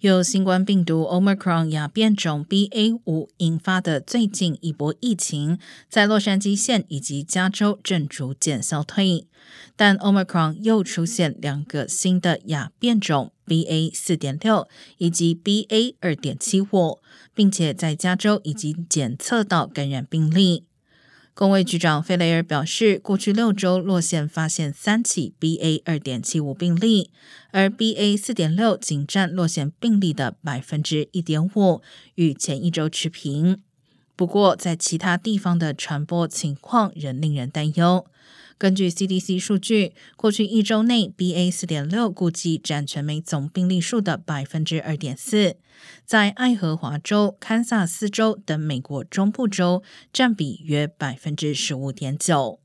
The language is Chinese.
由新冠病毒 Omicron 亚变种 BA 五引发的最近一波疫情，在洛杉矶县以及加州正逐渐消退，但 Omicron 又出现两个新的亚变种 BA 四点六以及 BA 二点七五，并且在加州已经检测到感染病例。工卫局长费雷尔表示，过去六周落线发现三起 BA 二点七五病例，而 BA 四点六仅占落线病例的百分之一点五，与前一周持平。不过，在其他地方的传播情况仍令人担忧。根据 CDC 数据，过去一周内，BA. 四点六估计占全美总病例数的百分之二点四，在爱荷华州、堪萨斯州等美国中部州占比约百分之十五点九。